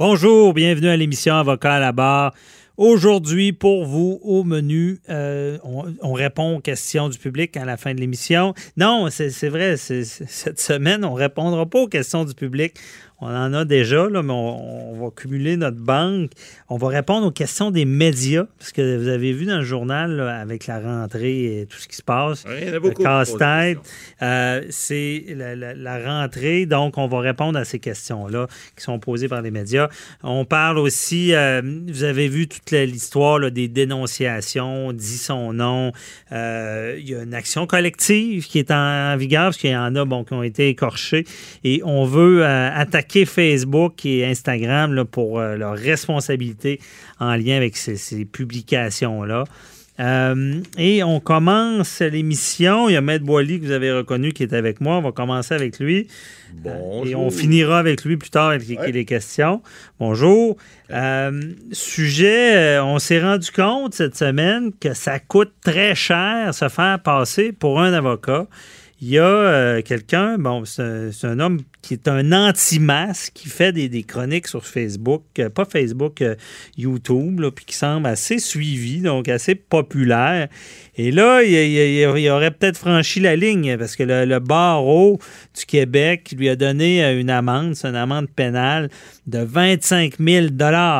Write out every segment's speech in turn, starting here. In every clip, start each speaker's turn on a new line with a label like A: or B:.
A: Bonjour, bienvenue à l'émission Avocat à la barre. Aujourd'hui, pour vous, au menu, euh, on, répond aux questions du public à la fin de l'émission. Non, c'est vrai, cette semaine, on ne répondra pas aux questions du public. On en a déjà, là, mais on, va cumuler notre banque. On va répondre aux questions des médias, parce que vous avez vu dans le journal, avec la rentrée et tout ce qui se passe,
B: le
A: casse-tête, euh, c'est la, rentrée, donc on va répondre à ces questions-là qui sont posées par les médias. On parle aussi, euh, vous avez vu toute l'histoire des dénonciations, dit son nom. Euh, il y a une action collective qui est en, vigueur, parce qu'il y en a bon, qui ont été écorchés, et on veut attaquer Facebook et Instagram pour euh, leur responsabilité en lien avec ces, publications-là. Euh, et on commence l'émission. Il y a Maître Boily que vous avez reconnu qui est avec moi. On va commencer avec lui.
B: Bonjour.
A: et on finira avec lui plus tard avec les questions. Bonjour. Euh, sujet, on s'est rendu compte cette semaine que ça coûte très cher se faire passer pour un avocat. Il y a quelqu'un, bon, c'est un, homme qui est un anti-masque, qui fait des, chroniques sur Facebook, euh, pas Facebook, euh, YouTube, puis qui semble assez suivi, donc assez populaire. Et là, il, aurait peut-être franchi la ligne parce que le, barreau du Québec lui a donné euh, une amende, c'est une amende pénale de 25 000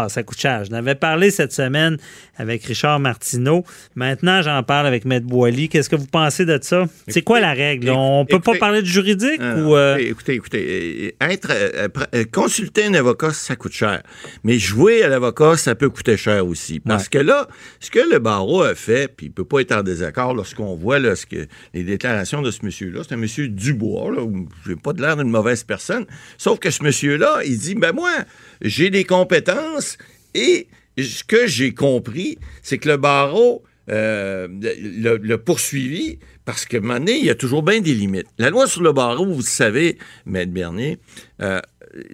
A: Ça coûte cher. Je n'avais parlé cette semaine avec Richard Martineau. Maintenant, j'en parle avec Maître Boily. Qu'est-ce que vous pensez de ça? C'est quoi la règle? On ne peut pas parler de juridique? ou,
B: Écoutez, écoutez, être euh, euh, consulter un avocat, ça coûte cher. Mais jouer à l'avocat, ça peut coûter cher aussi. Parce que là, ce que le barreau a fait, puis il peut pas être en désaccord lorsqu'on voit les déclarations de ce monsieur-là, c'est un monsieur Dubois, là, j'ai pas l'air d'une mauvaise personne. Sauf que ce monsieur-là, il dit, ben moi, j'ai des compétences et ce que j'ai compris, c'est que le barreau euh, le, poursuivi parce que, à il y a toujours bien des limites. La loi sur le barreau, vous savez, Maître Bernier, euh,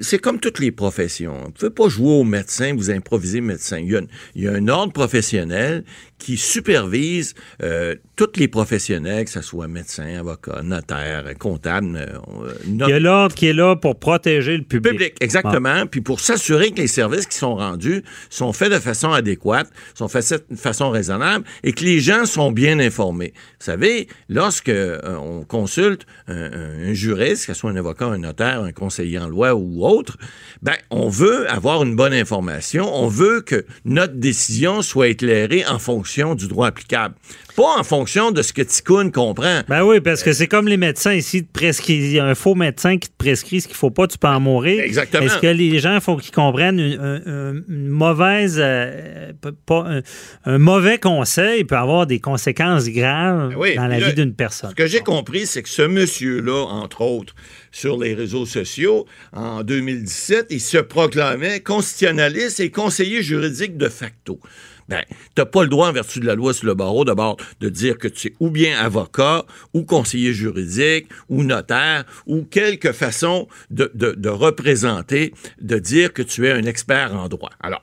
B: c'est comme toutes les professions. Vous ne pouvez pas jouer au médecin, vous improviser médecin. Il y, a, il y a un ordre professionnel qui supervise euh, tous les professionnels, que ce soit médecin, avocat, notaire, comptable.
A: Euh, il y a l'ordre qui est là pour protéger le public.
B: Public, exactement. Puis pour s'assurer que les services qui sont rendus sont faits de façon adéquate, sont faits de façon raisonnable et que les gens sont bien informés. Vous savez, lorsque euh, on consulte un, juriste, que ce soit un avocat, un notaire, un conseiller en loi ou autre, ben on veut avoir une bonne information, on veut que notre décision soit éclairée en fonction du droit applicable. Pas en fonction de ce que Ticoun comprend.
A: Ben oui, parce que c'est comme les médecins ici, il y a un faux médecin qui te prescrit ce qu'il faut pas, tu peux en mourir.
B: Exactement.
A: Est-ce que les gens, faut qu'ils comprennent une, mauvaise, euh, pas, un, mauvais conseil peut avoir des conséquences graves ben dans la vie d'une personne.
B: Ce que j'ai compris, c'est que ce monsieur-là, entre autres, sur les réseaux sociaux, en 2017, il se proclamait constitutionnaliste et conseiller juridique de facto ben, t'as pas le droit, en vertu de la loi sur le barreau, d'abord, de dire que tu es ou bien avocat, ou conseiller juridique, ou notaire, ou quelque façon de, de, représenter, de dire que tu es un expert en droit. Alors,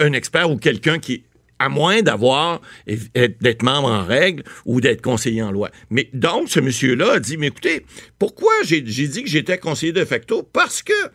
B: un expert ou quelqu'un qui à moins d'avoir d'être membre en règle ou d'être conseiller en loi. Mais donc, ce monsieur-là a dit, mais écoutez, pourquoi j'ai dit que j'étais conseiller de facto? Parce que euh,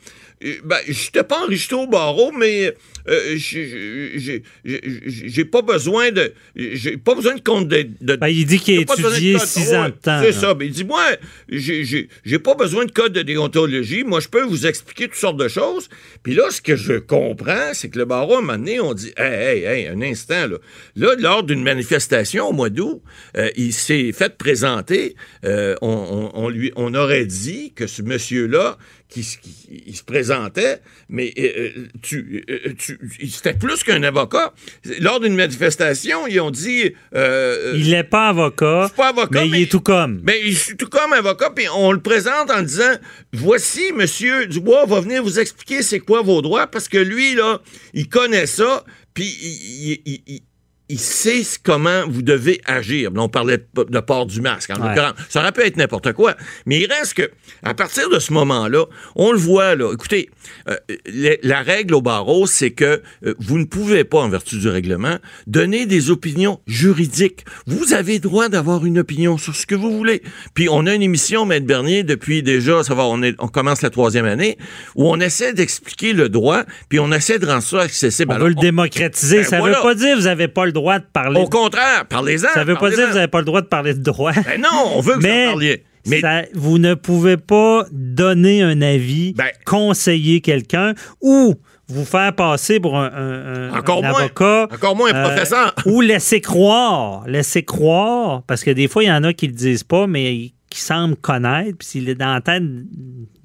B: ben, j'étais pas enrichi au barreau, mais euh, j'ai pas besoin de. J'ai pas besoin de compte de.
A: Ben, il dit qu'il a étudié six ans de temps.
B: C'est ça. Ben, il dit Moi, j'ai pas besoin de code de déontologie. Moi, je peux vous expliquer toutes sortes de choses. Puis là, ce que je comprends, c'est que le barreau, à un moment donné, on dit Hey, hey, hey, un instant, là. Là, lors d'une manifestation au mois d'août, euh, il s'est fait présenter. on, on, lui, on aurait dit que ce monsieur-là, qui, qui- il se présentait, mais euh, tu, euh, tu- c'était plus qu'un avocat. Lors d'une manifestation, ils ont dit... euh,
A: Il n'est pas avocat,
B: je suis pas avocat,
A: mais, il
B: mais-
A: est tout comme.
B: ben, il est tout comme avocat, puis on le présente en disant Voici, Monsieur Dubois va venir vous expliquer c'est quoi vos droits, parce que lui, là, il connaît ça, puis il, il- il- il- sait comment vous devez agir. Là, on parlait de, port du masque, en
A: Ouais.
B: l'occurrence. Ça aurait pu être n'importe quoi. Mais il reste que, à partir de ce moment-là, on le voit, là. Écoutez, euh, les- la règle au barreau, c'est que euh, vous ne pouvez pas, en vertu du règlement, donner des opinions juridiques. Vous avez droit d'avoir une opinion sur ce que vous voulez. Puis on a une émission, Maître Bernier, depuis déjà, ça va, on, est, on commence la troisième année, où on essaie d'expliquer le droit, puis on essaie de rendre ça accessible.
A: On veut le démocratiser.
B: Ben
A: ça ne
B: voilà.
A: veut pas dire que vous n'avez pas le droit de parler.
B: au contraire, parlez-en.
A: ça ne veut pas dire que vous n'avez pas le droit de parler de droit.
B: Ben non, on veut que vous en
A: Mais,
B: parliez. Mais
A: ça- vous ne pouvez pas donner un avis,
B: Ben-
A: conseiller quelqu'un ou vous faire passer pour un,
B: Encore
A: un
B: moins.
A: avocat.
B: Encore moins un
A: euh,
B: professeur.
A: ou laisser croire. Laisser croire, parce que des fois, il y en a qui le disent pas, mais qui semblent connaître. Puis s'il est dans la tête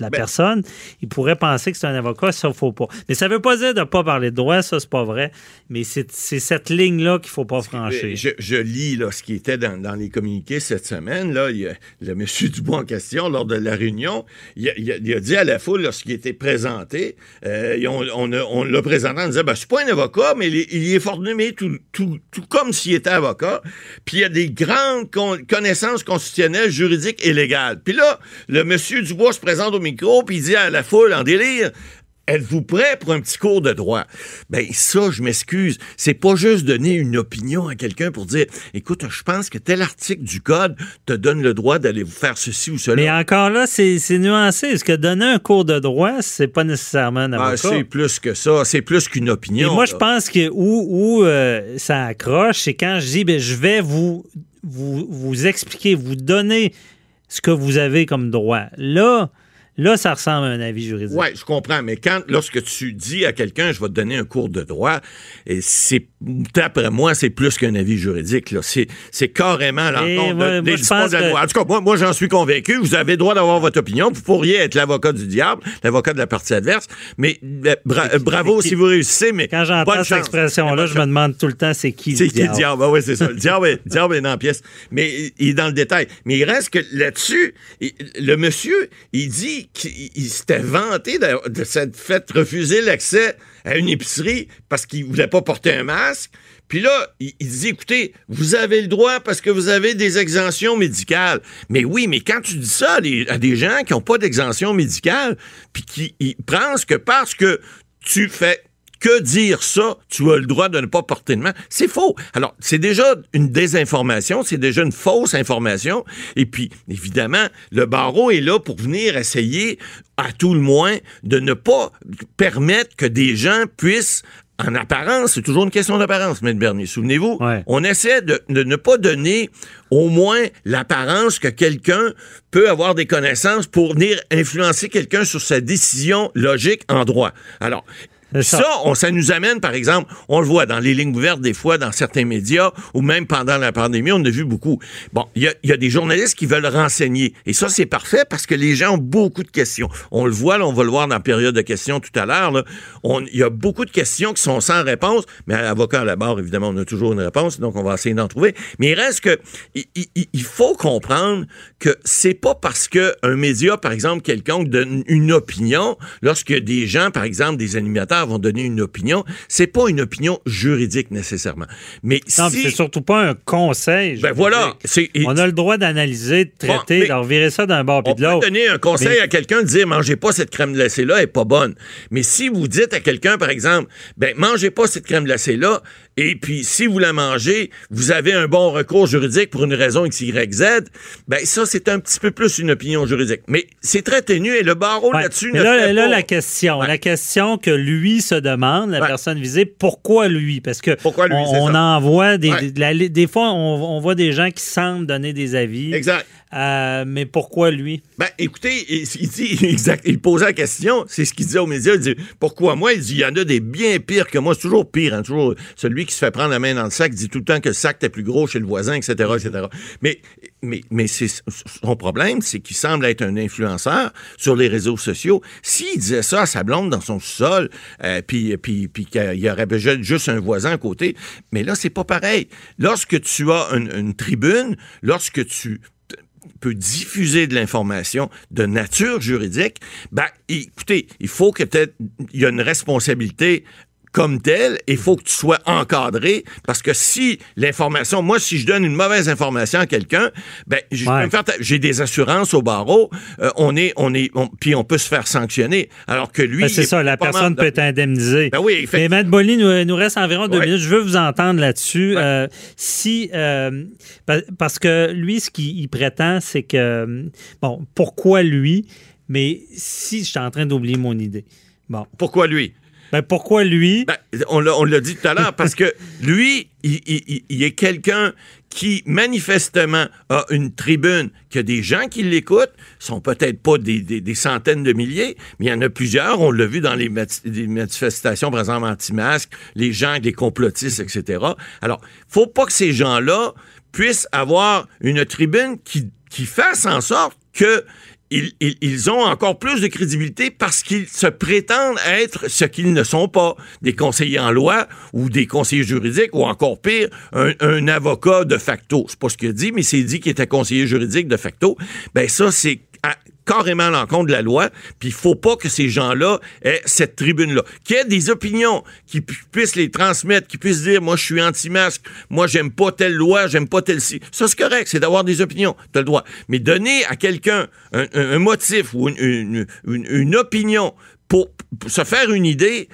A: de la
B: Ben-
A: personne, il pourrait penser que c'est un avocat, ça, faut pas. Mais ça veut pas dire de pas parler de droit, ça, c'est pas vrai. Mais c'est cette ligne-là qu'il faut pas franchir.
B: Je, je lis là, ce qui était dans, dans les communiqués cette semaine. Là, il y a- le monsieur Dubois en question, lors de la réunion, il a, il a- il a dit à la foule, lorsqu'il était présenté, euh, on, on, on l'a présenté en disant ben, Je suis pas un avocat, mais il est, il est formé tout, tout, tout comme s'il était avocat. Puis il a des grandes con- connaissances constitutionnelles, juridiques et légales. Puis là, le monsieur Dubois se présente au micro, puis il dit à la foule en délire Êtes-vous prêt pour un petit cours de droit? Ben, ça, je m'excuse. C'est pas juste donner une opinion à quelqu'un pour dire, écoute, je pense que tel article du code te donne le droit d'aller vous faire ceci ou cela.
A: Mais encore là, c'est nuancé. Est-ce que donner un cours de droit, c'est pas nécessairement un
B: Ah, c'est plus que ça. C'est plus qu'une
A: Et
B: opinion.
A: moi,
B: là.
A: je pense que où, où, euh, ça accroche, c'est quand je dis, ben, je vais vous, vous, vous expliquer, vous donner ce que vous avez comme droit. Là, là, ça ressemble à un avis juridique.
B: Oui, je comprends, mais quand lorsque tu dis à quelqu'un je vais te donner un cours de droit, c'est d'après moi, c'est plus qu'un avis juridique. là. C'est, c'est carrément l'encontre de-
A: moi,
B: des dispositions de la loi. En tout cas, moi, moi j'en suis convaincu. Vous avez le droit d'avoir votre opinion. Vous pourriez être l'avocat du diable, l'avocat de la partie adverse, mais euh, bra- euh, bravo si vous réussissez, mais
A: Quand j'entends cette expression-là, je me demande tout le temps c'est qui
B: C'est
A: le
B: qui le
A: diable?
B: diable? Ah oui, c'est ça. Le diable, est, le diable est dans la pièce. Mais il- est dans le détail. Mais il reste que là-dessus, le monsieur, il dit qu'il il s'était vanté de, de s'être fait refuser l'accès à une épicerie parce qu'il voulait pas porter un masque. Puis là, il, dit, écoutez, vous avez le droit parce que vous avez des exemptions médicales. Mais oui, mais quand tu dis ça à des, gens qui n'ont pas d'exemption médicale, puis qui pensent que parce que tu fais que dire ça, tu as le droit de ne pas porter de masque. C'est faux. Alors, c'est déjà une désinformation, c'est déjà une fausse information. Et puis, évidemment, le barreau est là pour venir essayer, à tout le moins, de ne pas permettre que des gens puissent en apparence, c'est toujours une question d'apparence, M. Bernier. Souvenez-vous,
A: Ouais.
B: on essaie de, de ne pas donner au moins l'apparence que quelqu'un peut avoir des connaissances pour venir influencer quelqu'un sur sa décision logique en droit. Alors,
A: ça.
B: on, ça nous amène, par exemple, on le voit dans les lignes ouvertes des fois, dans certains médias, ou même pendant la pandémie, on a vu beaucoup. Bon, il y y a des journalistes qui veulent renseigner. Et ça, c'est parfait parce que les gens ont beaucoup de questions. On le voit, là, on va le voir dans la période de questions tout à l'heure. Il y a beaucoup de questions qui sont sans réponse, mais à l'avocat à la barre, évidemment, on a toujours une réponse, donc on va essayer d'en trouver. Mais il reste que, il, il- faut comprendre que c'est pas parce que un média, par exemple, quelconque donne une opinion, lorsque des gens, par exemple, des animateurs vont donner une opinion, c'est pas une opinion juridique nécessairement. Mais
A: Non,
B: si...
A: c'est surtout pas un conseil.
B: Ben voilà.
A: On a le droit d'analyser, de
B: Bon,
A: traiter,
B: mais-
A: d'en virer ça d'un bord puis
B: On
A: de
B: peut
A: l'autre.
B: donner un conseil
A: Mais-
B: à quelqu'un de dire mangez pas cette crème glacée là, elle est pas bonne. Mais si vous dites à quelqu'un par exemple, ben mangez pas cette crème glacée là et puis si vous la mangez, vous avez un bon recours juridique pour une raison X Y Z, ben ça c'est un petit peu plus une opinion juridique. Mais c'est très ténu et le barreau
A: Ouais.
B: là-dessus
A: là, là,
B: pas-
A: la question,
B: Ouais.
A: la question que lui se demande, la
B: Ouais.
A: personne visée, pourquoi lui? Parce que
B: Pourquoi lui,
A: on, on envoie des,
B: Ouais.
A: de la- des fois, on, on voit des gens qui semblent donner des avis.
B: Exact.
A: Euh, mais pourquoi lui?
B: Ben, écoutez, il, dit exact, il posait la question, c'est ce qu'il disait aux médias. Il dit Pourquoi moi? Il dit Il y en a des bien pires que moi. C'est toujours pire, hein, toujours celui qui se fait prendre la main dans le sac, dit tout le temps que le sac est plus gros chez le voisin, etc. etc. Mais, mais, mais son problème, c'est qu'il semble être un influenceur sur les réseaux sociaux. S'il disait ça à sa blonde dans son sol, euh, puis, puis, puis qu'il y aurait juste un voisin à côté, mais là, c'est pas pareil. Lorsque tu as une, une tribune, lorsque tu peut diffuser de l'information de nature juridique, ben, écoutez, il faut que peut-être il y a une responsabilité comme tel, il faut que tu sois encadré parce que si l'information, moi, si je donne une mauvaise information à quelqu'un, ben, j'ai des assurances au barreau, euh, on est, on est, puis on peut se faire sanctionner. Alors que lui,
A: ben, c'est ça, la personne peut être indemnisée.
B: Ben oui,
A: Mais Matt Bolly, nous, nous, reste environ deux minutes. Je veux vous entendre là-dessus. Euh, si, euh, parce que lui, ce qu'il prétend, c'est que, bon, pourquoi lui? Mais si je suis en train d'oublier mon idée. Bon.
B: Pourquoi lui?
A: Ben pourquoi lui?
B: Ben, on l'a dit tout à l'heure, parce que lui, il, est quelqu'un qui manifestement a une tribune, qui a des gens qui l'écoutent, sont peut-être pas des, centaines de milliers, mais il y en a plusieurs, on l'a vu dans les, manifestations, par exemple, anti-masques, les gens, des complotistes, etc. Alors, faut pas que ces gens-là puissent avoir une tribune qui, qui fasse en sorte que ils, ont encore plus de crédibilité parce qu'ils se prétendent être ce qu'ils ne sont pas, des conseillers en loi ou des conseillers juridiques ou encore pire, un, avocat de facto. C'est pas ce qu'il dit, mais c'est dit qu'il était conseiller juridique de facto. Ben ça, c'est carrément à l'encontre de la loi, puis il faut pas que ces gens-là aient cette tribune-là. Qu'il y ait des opinions qui puissent les transmettre, qui puissent dire, moi, je suis anti-masque, moi, j'aime pas telle loi, j'aime pas telle... ci Ça, c'est correct, c'est d'avoir des opinions, tu as le droit. Mais donner à quelqu'un un, motif ou une, opinion pour, se faire une idée,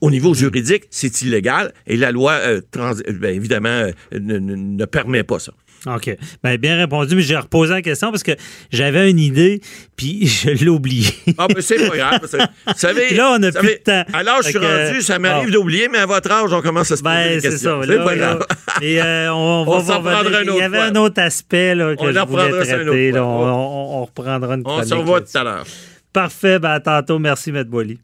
B: au niveau juridique, c'est illégal et la loi, euh, ben, évidemment, euh, ne, permet pas ça.
A: OK. Ben, bien répondu, mais j'ai reposé la question parce que j'avais une idée, puis je l'ai oubliée.
B: ah, mais c'est pas grave. Vous savez,
A: là, on n'a plus de temps.
B: Alors, je suis rendu, ça m'arrive d'oublier, mais à votre âge, on commence à se poser ben, des questions. C'est pas grave.
A: Et euh, on, va on
B: un autre
A: Il y avait un autre aspect là, que on je voulais traiter. on, reprendra une
B: On se revoit tout à l'heure.
A: Parfait. Ben, à tantôt. Merci, M. Boily.